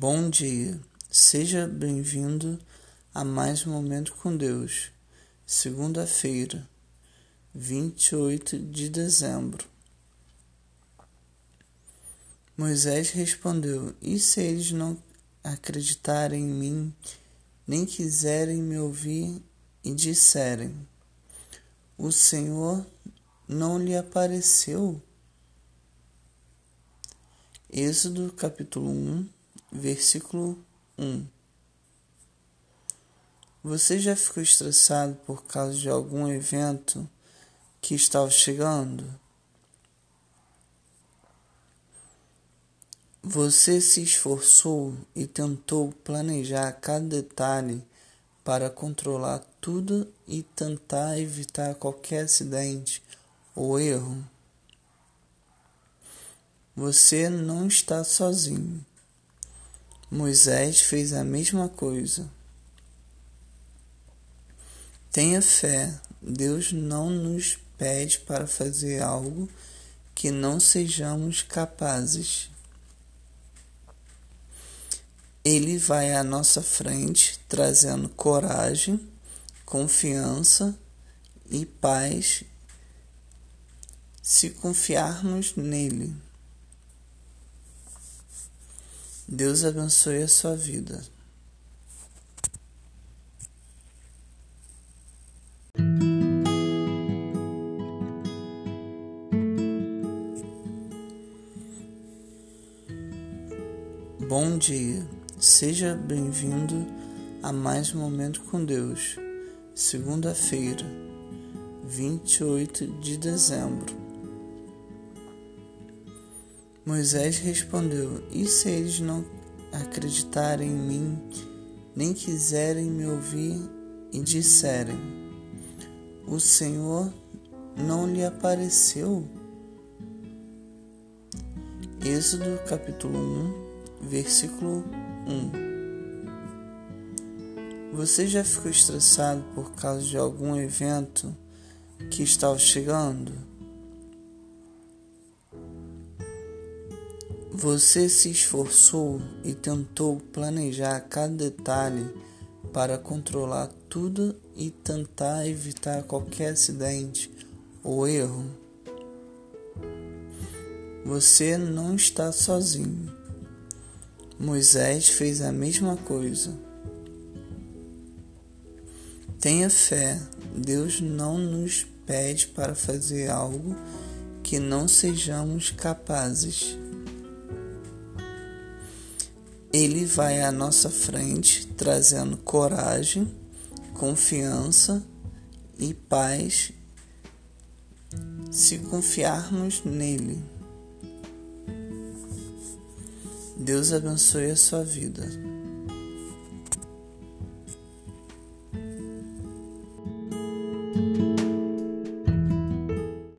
Bom dia, seja bem-vindo a mais um Momento com Deus, segunda-feira, 28 de dezembro. Moisés respondeu: E se eles não acreditarem em mim, nem quiserem me ouvir e disserem: O Senhor não lhe apareceu? Êxodo capítulo 1 Versículo 1 Você já ficou estressado por causa de algum evento que estava chegando? Você se esforçou e tentou planejar cada detalhe para controlar tudo e tentar evitar qualquer acidente ou erro? Você não está sozinho. Moisés fez a mesma coisa. Tenha fé, Deus não nos pede para fazer algo que não sejamos capazes. Ele vai à nossa frente trazendo coragem, confiança e paz se confiarmos nele. Deus abençoe a sua vida. Bom dia, seja bem-vindo a mais um Momento com Deus, segunda-feira, 28 de dezembro. Moisés respondeu: E se eles não acreditarem em mim, nem quiserem me ouvir e disserem: O Senhor não lhe apareceu? Êxodo capítulo 1, versículo 1 Você já ficou estressado por causa de algum evento que estava chegando? Você se esforçou e tentou planejar cada detalhe para controlar tudo e tentar evitar qualquer acidente ou erro. Você não está sozinho. Moisés fez a mesma coisa. Tenha fé, Deus não nos pede para fazer algo que não sejamos capazes. Ele vai à nossa frente trazendo coragem, confiança e paz se confiarmos nele. Deus abençoe a sua vida.